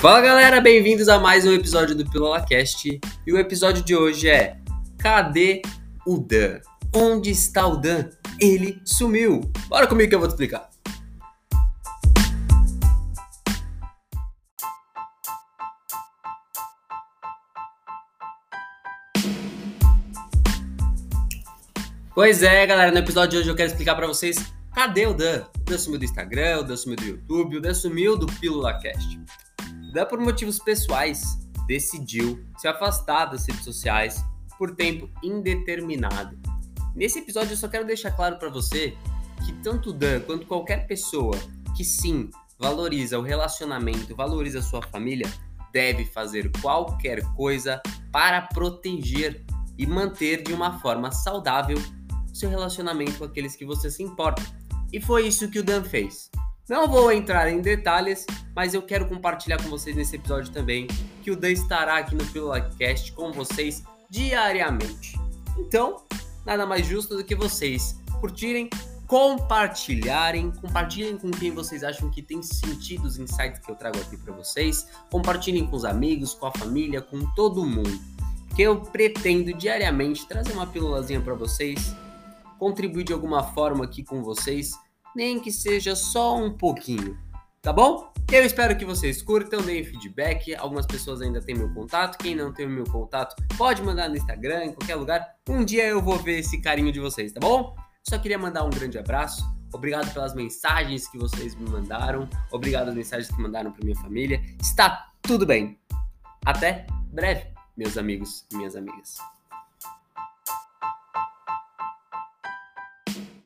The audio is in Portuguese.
Fala galera, bem-vindos a mais um episódio do PilolaCast. E o episódio de hoje é Cadê o Dan? Onde está o Dan? Ele sumiu. Bora comigo que eu vou te explicar. Pois é, galera, no episódio de hoje eu quero explicar para vocês cadê o Dan? O Dan sumiu do Instagram, o Dan sumiu do YouTube, o Dan sumiu do PílulaCast. O Dan, por motivos pessoais, decidiu se afastar das redes sociais por tempo indeterminado. Nesse episódio eu só quero deixar claro para você que tanto Dan quanto qualquer pessoa que sim valoriza o relacionamento, valoriza a sua família, deve fazer qualquer coisa para proteger e manter de uma forma saudável seu relacionamento com aqueles que você se importa. E foi isso que o Dan fez. Não vou entrar em detalhes, mas eu quero compartilhar com vocês nesse episódio também que o Dan estará aqui no PílulaCast com vocês diariamente. Então, nada mais justo do que vocês curtirem, compartilharem, compartilhem com quem vocês acham que tem sentido os insights que eu trago aqui para vocês, compartilhem com os amigos, com a família, com todo mundo. Que eu pretendo diariamente trazer uma pílulazinha para vocês contribuir de alguma forma aqui com vocês, nem que seja só um pouquinho, tá bom? Eu espero que vocês curtam, deem feedback. Algumas pessoas ainda têm meu contato. Quem não tem o meu contato, pode mandar no Instagram, em qualquer lugar. Um dia eu vou ver esse carinho de vocês, tá bom? Só queria mandar um grande abraço. Obrigado pelas mensagens que vocês me mandaram. Obrigado pelas mensagens que mandaram para minha família. Está tudo bem. Até breve, meus amigos e minhas amigas.